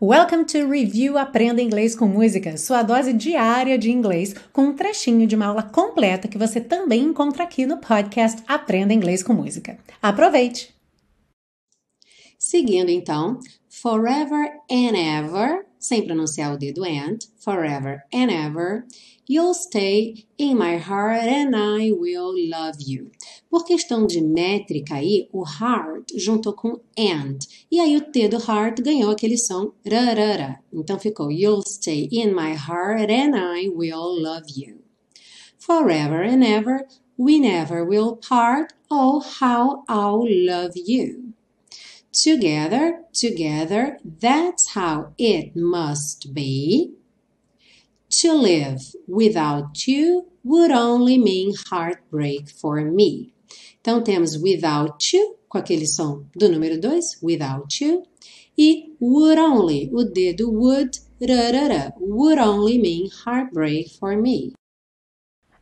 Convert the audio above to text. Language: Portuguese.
Welcome to Review Aprenda Inglês com Música, sua dose diária de inglês, com um trechinho de uma aula completa que você também encontra aqui no podcast Aprenda Inglês com Música. Aproveite! Seguindo então, forever and ever, sem pronunciar o dedo and, forever and ever, you'll stay in my heart and I will love you. Por questão de métrica aí, o heart juntou com and, e aí o T do heart ganhou aquele som rarara. Então ficou you'll stay in my heart and I will love you. Forever and ever, we never will part, oh how I'll love you. Together, together, that's how it must be. To live without you would only mean heartbreak for me. Então temos without you, com aquele som do número 2, without you, e would only, o dedo would, rarara, would only mean heartbreak for me.